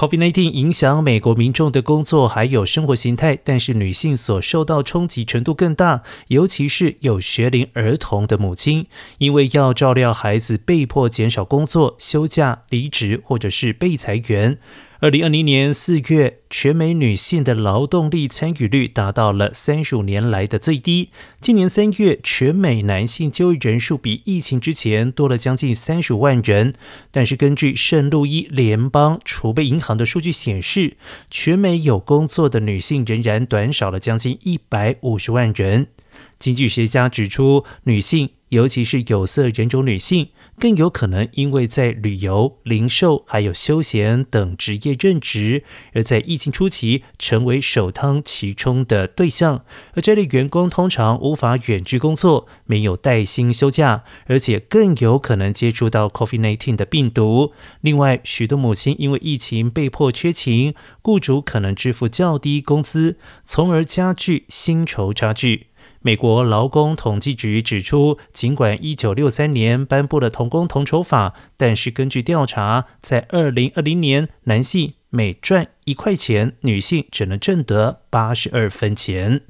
COVID-19 影响美国民众的工作还有生活形态，但是女性所受到冲击程度更大，尤其是有学龄儿童的母亲，因为要照料孩子，被迫减少工作、休假、离职或者是被裁员。二零二零年四月，全美女性的劳动力参与率达到了三十五年来的最低。今年三月，全美男性就业人数比疫情之前多了将近三十五万人。但是，根据圣路易联邦储备银行的数据显示，全美有工作的女性仍然短少了将近一百五十万人。经济学家指出，女性，尤其是有色人种女性。更有可能因为在旅游、零售还有休闲等职业任职，而在疫情初期成为首当其冲的对象。而这类员工通常无法远距工作，没有带薪休假，而且更有可能接触到 COVID-19 的病毒。另外，许多母亲因为疫情被迫缺勤，雇主可能支付较低工资，从而加剧薪酬差距。美国劳工统计局指出，尽管1963年颁布了同工同酬法，但是根据调查，在2020年，男性每赚一块钱，女性只能挣得八十二分钱。